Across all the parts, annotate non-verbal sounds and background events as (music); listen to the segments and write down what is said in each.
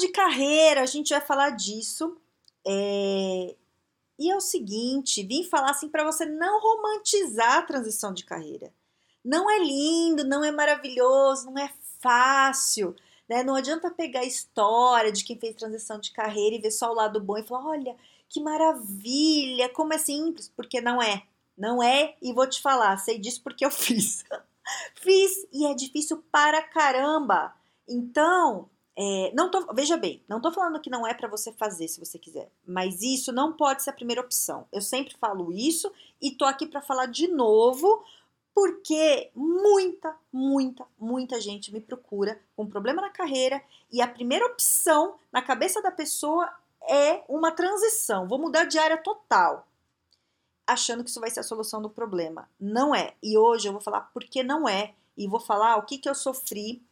de carreira, a gente vai falar disso. É... E é o seguinte, vim falar assim para você não romantizar a transição de carreira. Não é lindo, não é maravilhoso, não é fácil. Né? Não adianta pegar a história de quem fez transição de carreira e ver só o lado bom e falar: olha, que maravilha, como é simples, porque não é. Não é, e vou te falar, sei disso porque eu (laughs) fiz. fiz e é difícil para caramba. Então, é, não tô, veja bem, não tô falando que não é para você fazer se você quiser, mas isso não pode ser a primeira opção. Eu sempre falo isso e tô aqui para falar de novo, porque muita, muita, muita gente me procura com problema na carreira e a primeira opção na cabeça da pessoa é uma transição. Vou mudar de área total, achando que isso vai ser a solução do problema. Não é. E hoje eu vou falar por que não é e vou falar o que, que eu sofri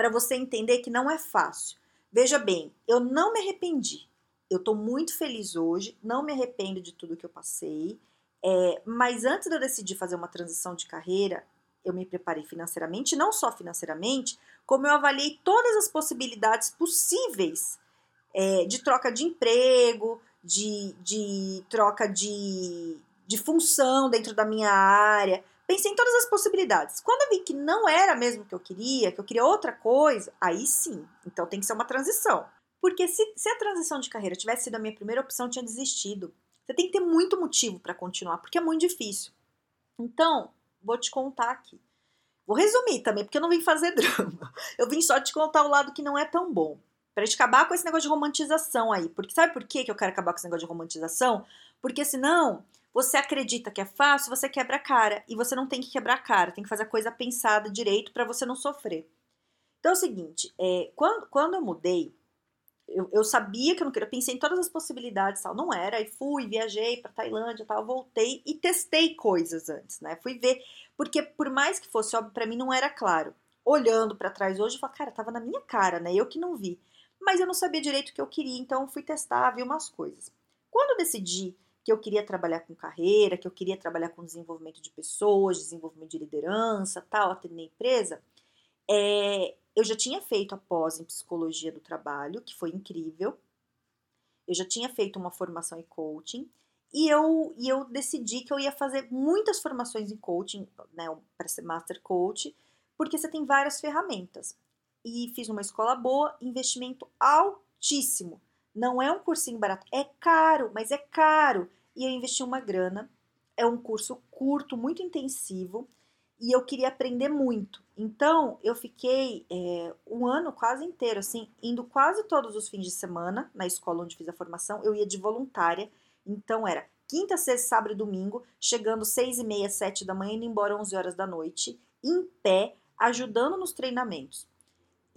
para você entender que não é fácil. Veja bem, eu não me arrependi. Eu estou muito feliz hoje, não me arrependo de tudo que eu passei. É, mas antes de eu decidir fazer uma transição de carreira, eu me preparei financeiramente, não só financeiramente, como eu avaliei todas as possibilidades possíveis é, de troca de emprego, de, de troca de, de função dentro da minha área, Pensei em todas as possibilidades. Quando eu vi que não era mesmo o que eu queria, que eu queria outra coisa, aí sim. Então tem que ser uma transição. Porque se, se a transição de carreira tivesse sido a minha primeira opção, eu tinha desistido. Você tem que ter muito motivo para continuar, porque é muito difícil. Então, vou te contar aqui. Vou resumir também, porque eu não vim fazer (laughs) drama. Eu vim só te contar o lado que não é tão bom. Pra gente acabar com esse negócio de romantização aí. Porque sabe por que eu quero acabar com esse negócio de romantização? Porque senão você acredita que é fácil, você quebra a cara. E você não tem que quebrar a cara, tem que fazer a coisa pensada direito para você não sofrer. Então é o seguinte, é, quando, quando eu mudei, eu, eu, sabia que eu não queria, eu pensei em todas as possibilidades, tal, não era, e fui, viajei para Tailândia, tal, voltei e testei coisas antes, né? Fui ver, porque por mais que fosse óbvio para mim não era claro. Olhando para trás hoje, eu falo, cara, tava na minha cara, né? Eu que não vi. Mas eu não sabia direito o que eu queria, então fui testar, vi umas coisas. Quando eu decidi que eu queria trabalhar com carreira, que eu queria trabalhar com desenvolvimento de pessoas, desenvolvimento de liderança, tal, atender empresa, é, eu já tinha feito a pós em psicologia do trabalho, que foi incrível. Eu já tinha feito uma formação em coaching e eu, e eu decidi que eu ia fazer muitas formações em coaching, né, para ser master coach, porque você tem várias ferramentas. E fiz uma escola boa, investimento altíssimo. Não é um cursinho barato, é caro, mas é caro. E eu investi uma grana. É um curso curto, muito intensivo, e eu queria aprender muito. Então, eu fiquei é, um ano quase inteiro, assim, indo quase todos os fins de semana na escola onde fiz a formação. Eu ia de voluntária, então era quinta, sexta, sábado e domingo, chegando seis e meia, sete da manhã, indo embora onze horas da noite, em pé, ajudando nos treinamentos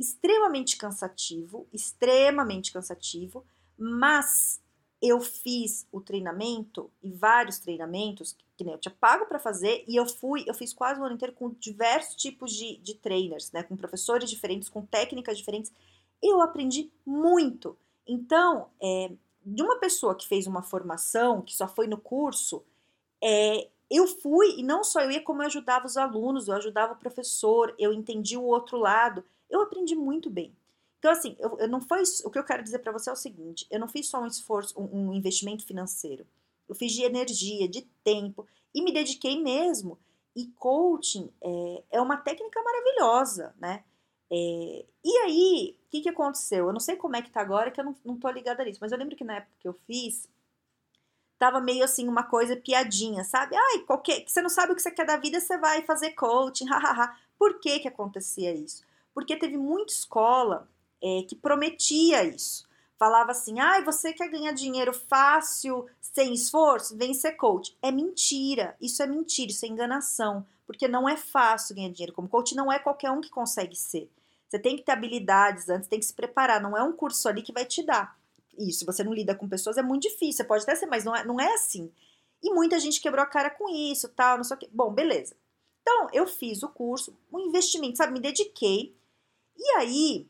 extremamente cansativo, extremamente cansativo, mas eu fiz o treinamento e vários treinamentos que nem eu tinha pago para fazer e eu fui, eu fiz quase o ano inteiro com diversos tipos de, de trainers, né, com professores diferentes, com técnicas diferentes. Eu aprendi muito. Então, é, de uma pessoa que fez uma formação, que só foi no curso, é, eu fui e não só eu ia, como eu ajudava os alunos, eu ajudava o professor, eu entendi o outro lado eu aprendi muito bem. Então, assim, eu, eu não foi. O que eu quero dizer para você é o seguinte: eu não fiz só um esforço, um, um investimento financeiro. Eu fiz de energia, de tempo e me dediquei mesmo. E coaching é, é uma técnica maravilhosa, né? É, e aí, o que, que aconteceu? Eu não sei como é que tá agora, que eu não, não tô ligada nisso, mas eu lembro que na época que eu fiz, tava meio assim, uma coisa piadinha, sabe? Ai, qualquer, você não sabe o que você quer da vida, você vai fazer coaching, (laughs) hahaha. Por que que acontecia isso? Porque teve muita escola é, que prometia isso. Falava assim: ah, você quer ganhar dinheiro fácil, sem esforço? Vem ser coach. É mentira, isso é mentira, isso é enganação, porque não é fácil ganhar dinheiro como coach, não é qualquer um que consegue ser. Você tem que ter habilidades antes, tem que se preparar, não é um curso ali que vai te dar. isso. Se você não lida com pessoas, é muito difícil. Pode até ser, mas não é, não é assim. E muita gente quebrou a cara com isso, tal, não sei o. Bom, beleza. Então, eu fiz o curso, um investimento, sabe? Me dediquei. E aí,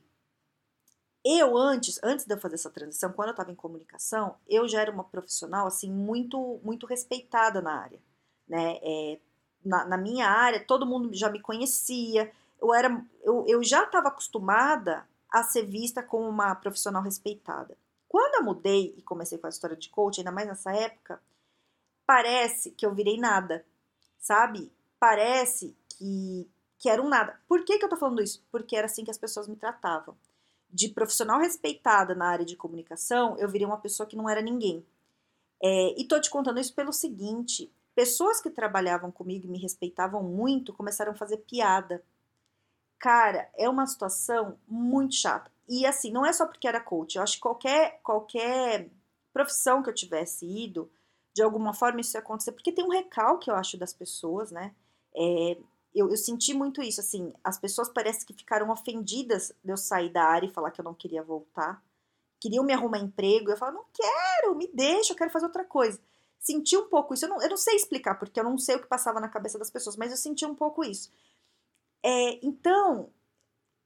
eu antes, antes de eu fazer essa transição, quando eu estava em comunicação, eu já era uma profissional, assim, muito, muito respeitada na área, né? É, na, na, minha área, todo mundo já me conhecia, eu, era, eu, eu já estava acostumada a ser vista como uma profissional respeitada. Quando eu mudei e comecei com a história de coaching, ainda mais nessa época, parece que eu virei nada, sabe? Parece que, que era um nada. Por que, que eu tô falando isso? Porque era assim que as pessoas me tratavam. De profissional respeitada na área de comunicação, eu virei uma pessoa que não era ninguém. É, e tô te contando isso pelo seguinte: pessoas que trabalhavam comigo e me respeitavam muito começaram a fazer piada. Cara, é uma situação muito chata. E assim, não é só porque era coach. Eu acho que qualquer, qualquer profissão que eu tivesse ido, de alguma forma isso ia acontecer. Porque tem um recalque, eu acho, das pessoas, né? É, eu, eu, senti muito isso, assim, as pessoas parece que ficaram ofendidas de eu sair da área e falar que eu não queria voltar. Queriam me arrumar emprego, eu falava, não quero, me deixa, eu quero fazer outra coisa. Senti um pouco isso, eu não, eu não sei explicar, porque eu não sei o que passava na cabeça das pessoas, mas eu senti um pouco isso. É, então,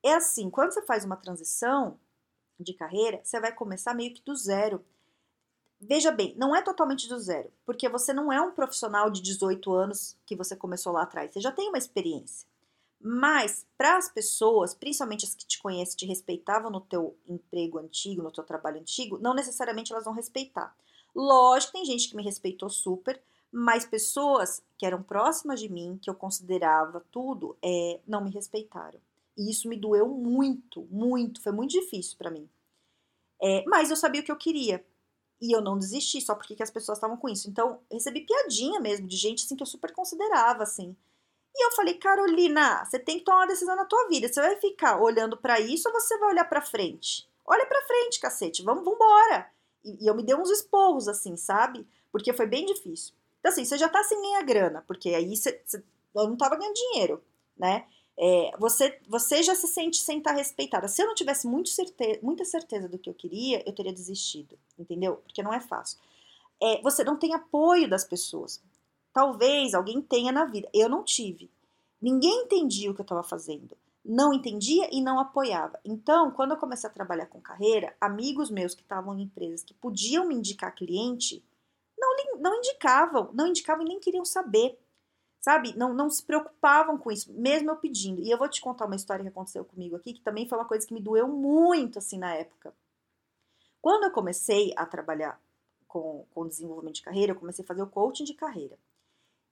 é assim, quando você faz uma transição de carreira, você vai começar meio que do zero. Veja bem, não é totalmente do zero, porque você não é um profissional de 18 anos que você começou lá atrás, você já tem uma experiência. Mas para as pessoas, principalmente as que te conhecem, te respeitavam no teu emprego antigo, no teu trabalho antigo, não necessariamente elas vão respeitar. Lógico, tem gente que me respeitou super, mas pessoas que eram próximas de mim, que eu considerava tudo, é, não me respeitaram. E isso me doeu muito, muito, foi muito difícil para mim. É, mas eu sabia o que eu queria. E eu não desisti só porque as pessoas estavam com isso. Então, recebi piadinha mesmo de gente assim que eu super considerava assim. E eu falei, Carolina, você tem que tomar uma decisão na tua vida. Você vai ficar olhando para isso ou você vai olhar para frente? Olha para frente, cacete. Vamos, vambora. E, e eu me dei uns esporros assim, sabe? Porque foi bem difícil. Então, assim, você já tá sem ganhar grana, porque aí você, você eu não tava ganhando dinheiro, né? É, você, você já se sente sem estar respeitada. Se eu não tivesse muito certe muita certeza do que eu queria, eu teria desistido, entendeu? Porque não é fácil. É, você não tem apoio das pessoas. Talvez alguém tenha na vida. Eu não tive. Ninguém entendia o que eu estava fazendo. Não entendia e não apoiava. Então, quando eu comecei a trabalhar com carreira, amigos meus que estavam em empresas que podiam me indicar cliente, não, não indicavam, não indicavam e nem queriam saber sabe? Não, não se preocupavam com isso, mesmo eu pedindo. E eu vou te contar uma história que aconteceu comigo aqui, que também foi uma coisa que me doeu muito, assim, na época. Quando eu comecei a trabalhar com, com desenvolvimento de carreira, eu comecei a fazer o coaching de carreira.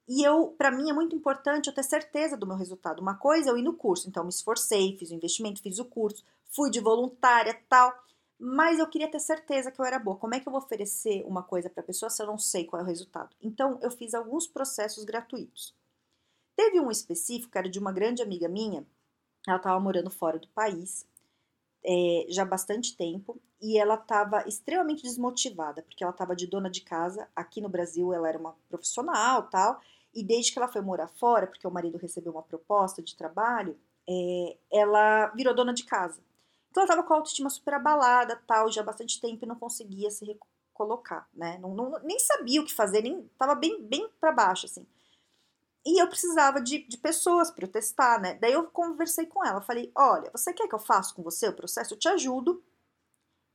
E eu, para mim, é muito importante eu ter certeza do meu resultado. Uma coisa é eu ir no curso, então eu me esforcei, fiz o investimento, fiz o curso, fui de voluntária, tal. Mas eu queria ter certeza que eu era boa. Como é que eu vou oferecer uma coisa para a pessoa se eu não sei qual é o resultado? Então, eu fiz alguns processos gratuitos. Teve um específico, era de uma grande amiga minha, ela estava morando fora do país é, já há bastante tempo e ela estava extremamente desmotivada, porque ela estava de dona de casa, aqui no Brasil ela era uma profissional tal, e desde que ela foi morar fora, porque o marido recebeu uma proposta de trabalho, é, ela virou dona de casa. Então ela estava com a autoestima super abalada, tal, já há bastante tempo e não conseguia se recolocar, né? Não, não, nem sabia o que fazer, nem estava bem, bem para baixo, assim. E eu precisava de, de pessoas para eu testar, né? Daí eu conversei com ela, falei: olha, você quer que eu faça com você o processo? Eu te ajudo.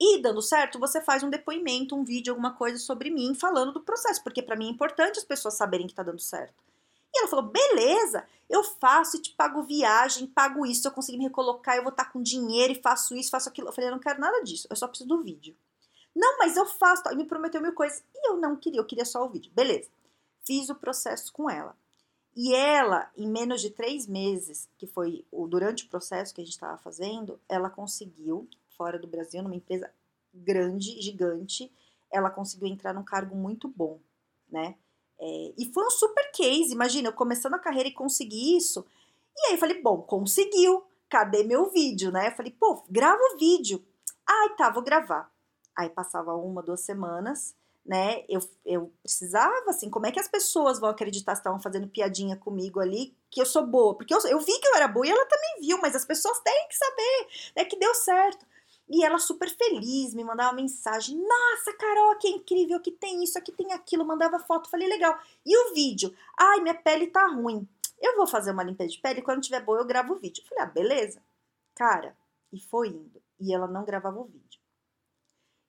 E dando certo, você faz um depoimento, um vídeo, alguma coisa sobre mim falando do processo, porque para mim é importante as pessoas saberem que tá dando certo. E ela falou: beleza, eu faço e te pago viagem, pago isso, eu conseguir me recolocar, eu vou estar com dinheiro e faço isso, faço aquilo. Eu falei: eu não quero nada disso, eu só preciso do vídeo. Não, mas eu faço. E me prometeu mil coisas. E eu não queria, eu queria só o vídeo. Beleza. Fiz o processo com ela. E ela, em menos de três meses, que foi durante o processo que a gente estava fazendo, ela conseguiu, fora do Brasil, numa empresa grande, gigante, ela conseguiu entrar num cargo muito bom, né? É, e foi um super case, imagina, eu começando a carreira e consegui isso. E aí eu falei, bom, conseguiu, cadê meu vídeo, né? Eu falei, pô, grava o vídeo. Ai, tá, vou gravar. Aí passava uma, duas semanas, né? Eu, eu precisava, assim, como é que as pessoas vão acreditar se estavam fazendo piadinha comigo ali, que eu sou boa? Porque eu, eu vi que eu era boa e ela também viu, mas as pessoas têm que saber, né, que deu certo. E ela super feliz, me mandava mensagem: Nossa, Carol, que é incrível, aqui tem isso, aqui tem aquilo. Mandava foto, falei: Legal. E o vídeo? Ai, minha pele tá ruim. Eu vou fazer uma limpeza de pele, quando tiver boa eu gravo o vídeo. Falei: Ah, beleza. Cara, e foi indo. E ela não gravava o vídeo.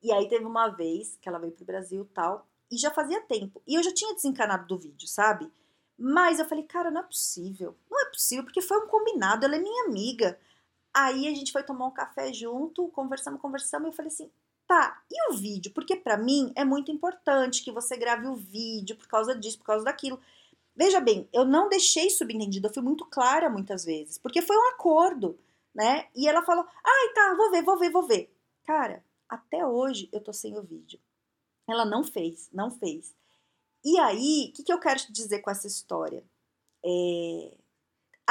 E aí teve uma vez que ela veio pro Brasil tal, e já fazia tempo. E eu já tinha desencanado do vídeo, sabe? Mas eu falei, cara, não é possível. Não é possível, porque foi um combinado, ela é minha amiga. Aí a gente foi tomar um café junto, conversamos, conversamos, e eu falei assim: tá, e o vídeo? Porque para mim é muito importante que você grave o vídeo por causa disso, por causa daquilo. Veja bem, eu não deixei subentendido, eu fui muito clara muitas vezes, porque foi um acordo, né? E ela falou: ai, tá, vou ver, vou ver, vou ver. Cara, até hoje eu tô sem o vídeo. Ela não fez, não fez. E aí, o que, que eu quero te dizer com essa história? É,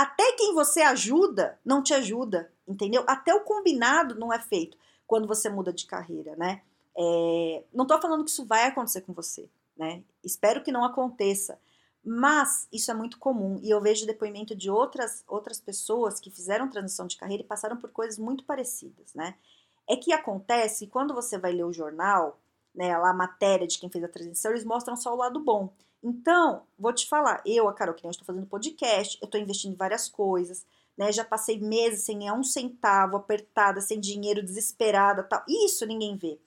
até quem você ajuda não te ajuda, entendeu? Até o combinado não é feito quando você muda de carreira, né? É, não tô falando que isso vai acontecer com você, né? Espero que não aconteça. Mas isso é muito comum e eu vejo depoimento de outras, outras pessoas que fizeram transição de carreira e passaram por coisas muito parecidas, né? É que acontece quando você vai ler o jornal, né, a matéria de quem fez a transição, eles mostram só o lado bom. Então, vou te falar, eu, a Carol, que nem estou fazendo podcast, eu estou investindo em várias coisas, né? Já passei meses sem um centavo, apertada, sem dinheiro, desesperada, tal. Isso ninguém vê.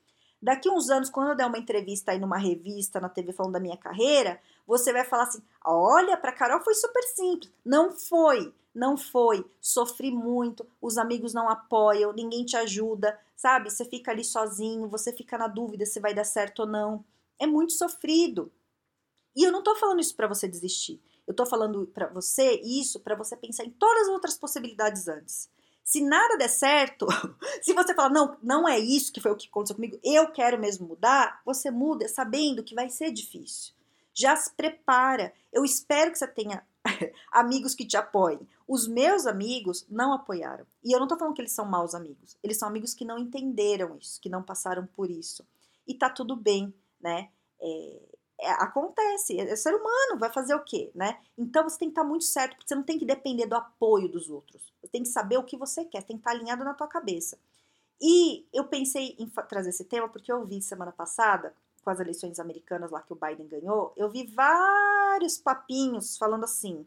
Daqui uns anos, quando eu der uma entrevista aí numa revista, na TV falando da minha carreira, você vai falar assim: "Olha, para Carol foi super simples". Não foi, não foi. Sofri muito, os amigos não apoiam, ninguém te ajuda, sabe? Você fica ali sozinho, você fica na dúvida se vai dar certo ou não. É muito sofrido. E eu não tô falando isso para você desistir. Eu tô falando para você isso para você pensar em todas as outras possibilidades antes. Se nada der certo, (laughs) se você falar, não, não é isso que foi o que aconteceu comigo, eu quero mesmo mudar, você muda sabendo que vai ser difícil. Já se prepara. Eu espero que você tenha (laughs) amigos que te apoiem. Os meus amigos não apoiaram. E eu não tô falando que eles são maus amigos. Eles são amigos que não entenderam isso, que não passaram por isso. E tá tudo bem, né? É, é, acontece, é, é ser humano, vai fazer o quê, né? Então você tem que estar muito certo, porque você não tem que depender do apoio dos outros. Você tem que saber o que você quer, tem que estar alinhado na tua cabeça. E eu pensei em trazer esse tema porque eu vi semana passada, com as eleições americanas lá que o Biden ganhou, eu vi vários papinhos falando assim,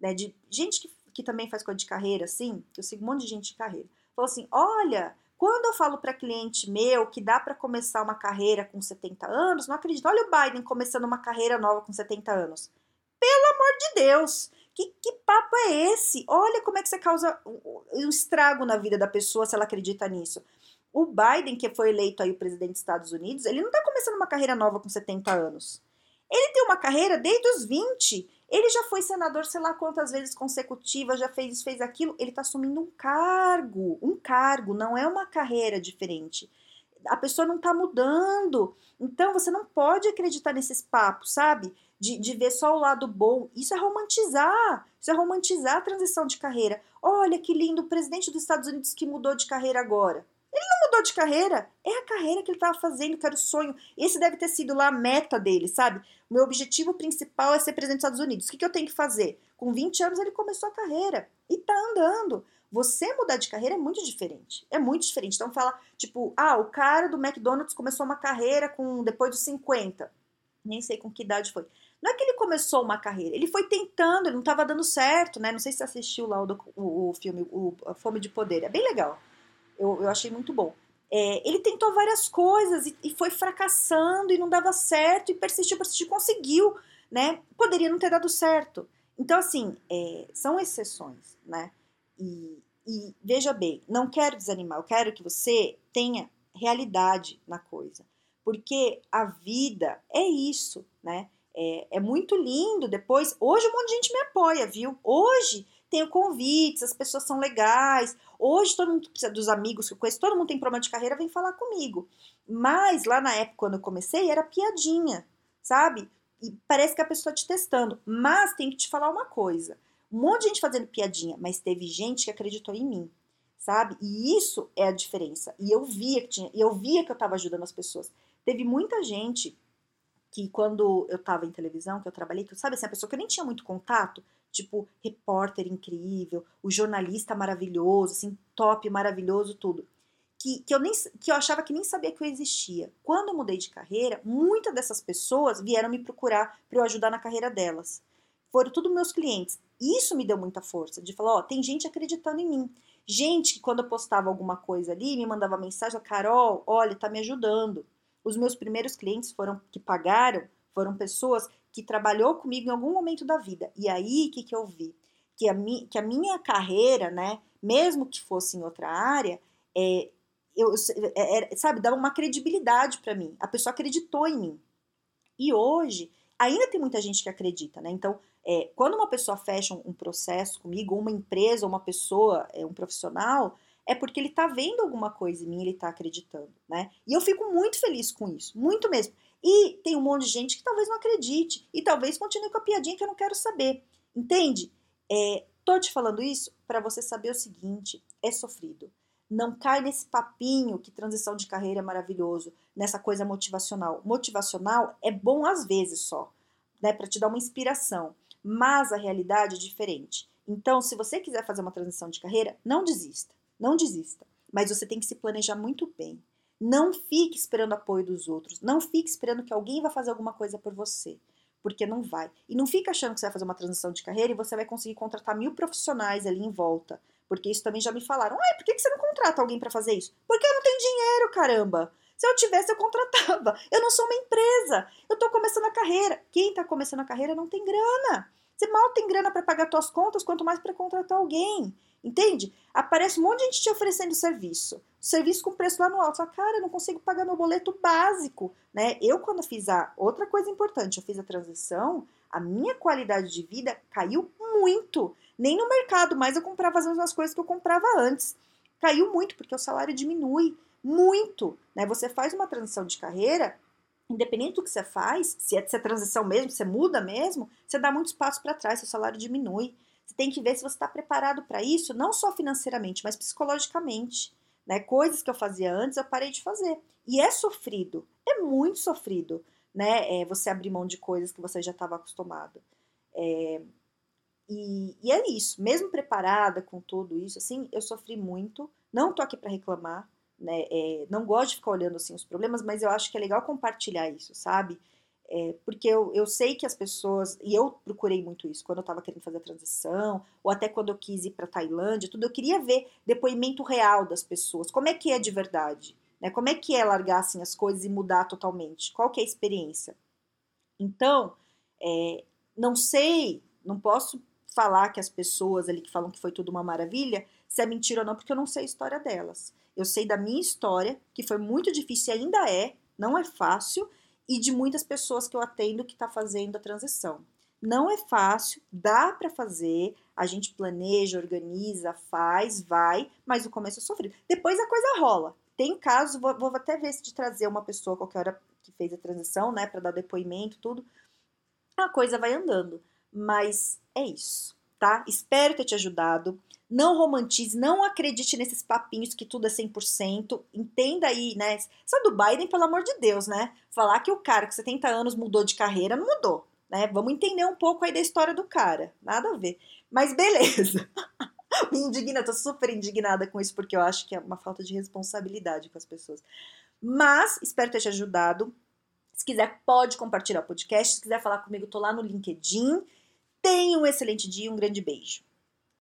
né, de gente que, que também faz coisa de carreira, assim, eu sigo um monte de gente de carreira, falou assim, olha, quando eu falo para cliente meu que dá para começar uma carreira com 70 anos, não acredito. Olha o Biden começando uma carreira nova com 70 anos. Pelo amor de Deus! Que, que papo é esse? Olha como é que você causa um estrago na vida da pessoa se ela acredita nisso. O Biden, que foi eleito aí o presidente dos Estados Unidos, ele não está começando uma carreira nova com 70 anos. Ele tem uma carreira desde os 20 ele já foi senador, sei lá quantas vezes consecutivas, já fez isso, fez aquilo. Ele está assumindo um cargo, um cargo, não é uma carreira diferente. A pessoa não está mudando. Então você não pode acreditar nesses papos, sabe? De, de ver só o lado bom. Isso é romantizar. Isso é romantizar a transição de carreira. Olha que lindo, o presidente dos Estados Unidos que mudou de carreira agora. Ele não mudou de carreira, é a carreira que ele estava fazendo, que era o sonho. Esse deve ter sido lá a meta dele, sabe? O meu objetivo principal é ser presidente dos Estados Unidos. O que, que eu tenho que fazer? Com 20 anos ele começou a carreira e tá andando. Você mudar de carreira é muito diferente. É muito diferente. Então fala, tipo, ah, o cara do McDonald's começou uma carreira com depois dos 50. Nem sei com que idade foi. Não é que ele começou uma carreira, ele foi tentando, ele não estava dando certo, né? Não sei se assistiu lá o, o, o filme o, A Fome de Poder. É bem legal. Eu, eu achei muito bom. É, ele tentou várias coisas e, e, foi fracassando e não dava certo e persistiu, persistiu, conseguiu, né? Poderia não ter dado certo. Então, assim, é, são exceções, né? E, e veja bem, não quero desanimar, eu quero que você tenha realidade na coisa. Porque a vida é isso, né? É, é, muito lindo. Depois, hoje um monte de gente me apoia, viu? Hoje tenho convites, as pessoas são legais. Hoje todo mundo precisa dos amigos que eu conheço, todo mundo tem problema de carreira, vem falar comigo. Mas lá na época, quando eu comecei, era piadinha, sabe? E parece que a pessoa tá te testando. Mas tem que te falar uma coisa: um monte de gente fazendo piadinha, mas teve gente que acreditou em mim, sabe? E isso é a diferença. E eu via que tinha, eu via que eu estava ajudando as pessoas. Teve muita gente que quando eu estava em televisão, que eu trabalhei, que sabe assim, a pessoa que eu nem tinha muito contato, tipo repórter incrível, o jornalista maravilhoso, assim, top, maravilhoso, tudo. que, que, eu nem, que eu achava que nem sabia que eu existia. Quando eu mudei de carreira, muitas dessas pessoas vieram me procurar para eu ajudar na carreira delas. Foram tudo meus clientes. Isso me deu muita força, de falar, ó, tem gente acreditando em mim. Gente que quando eu postava alguma coisa ali, me mandava mensagem, Carol, olha, tá me ajudando. Os meus primeiros clientes foram que pagaram, foram pessoas que trabalhou comigo em algum momento da vida. E aí, o que, que eu vi? Que a, mi, que a minha carreira, né, mesmo que fosse em outra área, é, eu, é, é, sabe, dava uma credibilidade para mim. A pessoa acreditou em mim. E hoje, ainda tem muita gente que acredita, né? Então, é, quando uma pessoa fecha um, um processo comigo, uma empresa, uma pessoa, é, um profissional, é porque ele tá vendo alguma coisa em mim, ele tá acreditando, né? E eu fico muito feliz com isso, muito mesmo. E tem um monte de gente que talvez não acredite, e talvez continue com a piadinha que eu não quero saber, entende? É, tô te falando isso para você saber o seguinte: é sofrido. Não cai nesse papinho que transição de carreira é maravilhoso, nessa coisa motivacional. Motivacional é bom às vezes só, né, para te dar uma inspiração, mas a realidade é diferente. Então, se você quiser fazer uma transição de carreira, não desista, não desista, mas você tem que se planejar muito bem. Não fique esperando apoio dos outros, não fique esperando que alguém vai fazer alguma coisa por você porque não vai. E não fica achando que você vai fazer uma transição de carreira e você vai conseguir contratar mil profissionais ali em volta. Porque isso também já me falaram. Ai, por que você não contrata alguém para fazer isso? Porque eu não tenho dinheiro, caramba. Se eu tivesse, eu contratava. Eu não sou uma empresa. Eu tô começando a carreira. Quem tá começando a carreira não tem grana. Você mal tem grana para pagar suas contas, quanto mais para contratar alguém. Entende? Aparece um monte de gente te oferecendo serviço. Serviço com preço lá no alto. Só, cara, eu não consigo pagar meu boleto básico, né? Eu, quando fiz a... Outra coisa importante, eu fiz a transição, a minha qualidade de vida caiu muito. Nem no mercado mais eu comprava as mesmas coisas que eu comprava antes. Caiu muito, porque o salário diminui muito, né? Você faz uma transição de carreira, independente do que você faz, se é, se é transição mesmo, se muda mesmo, você dá muitos passos para trás, seu salário diminui. Você tem que ver se você está preparado para isso, não só financeiramente, mas psicologicamente. Né? Coisas que eu fazia antes, eu parei de fazer. E é sofrido, é muito sofrido, né? É você abrir mão de coisas que você já estava acostumado. É, e, e, é isso, mesmo preparada com tudo isso, assim, eu sofri muito. Não tô aqui para reclamar, né? É, não gosto de ficar olhando assim os problemas, mas eu acho que é legal compartilhar isso, sabe? É, porque eu, eu sei que as pessoas, e eu procurei muito isso, quando eu estava querendo fazer a transição, ou até quando eu quis ir para Tailândia, tudo, eu queria ver depoimento real das pessoas, como é que é de verdade, né? Como é que é largar assim as coisas e mudar totalmente? Qual que é a experiência? Então, é, não sei, não posso falar que as pessoas ali que falam que foi tudo uma maravilha, se é mentira ou não, porque eu não sei a história delas. Eu sei da minha história, que foi muito difícil e ainda é, não é fácil, e de muitas pessoas que eu atendo que está fazendo a transição. Não é fácil, dá para fazer, a gente planeja, organiza, faz, vai, mas o começo é sofrido. Depois a coisa rola. Tem casos, vou, vou até ver se de trazer uma pessoa qualquer hora que fez a transição, né, para dar depoimento, tudo. A coisa vai andando, mas é isso, tá? Espero ter te ajudado. Não romantize, não acredite nesses papinhos que tudo é 100%. Entenda aí, né? Só do Biden, pelo amor de Deus, né? Falar que o cara com 70 anos mudou de carreira, não mudou, né? Vamos entender um pouco aí da história do cara. Nada a ver. Mas beleza. (laughs) Me indigna, tô super indignada com isso, porque eu acho que é uma falta de responsabilidade com as pessoas. Mas espero ter te ajudado. Se quiser, pode compartilhar o podcast. Se quiser falar comigo, tô lá no LinkedIn. Tenha um excelente dia, um grande beijo.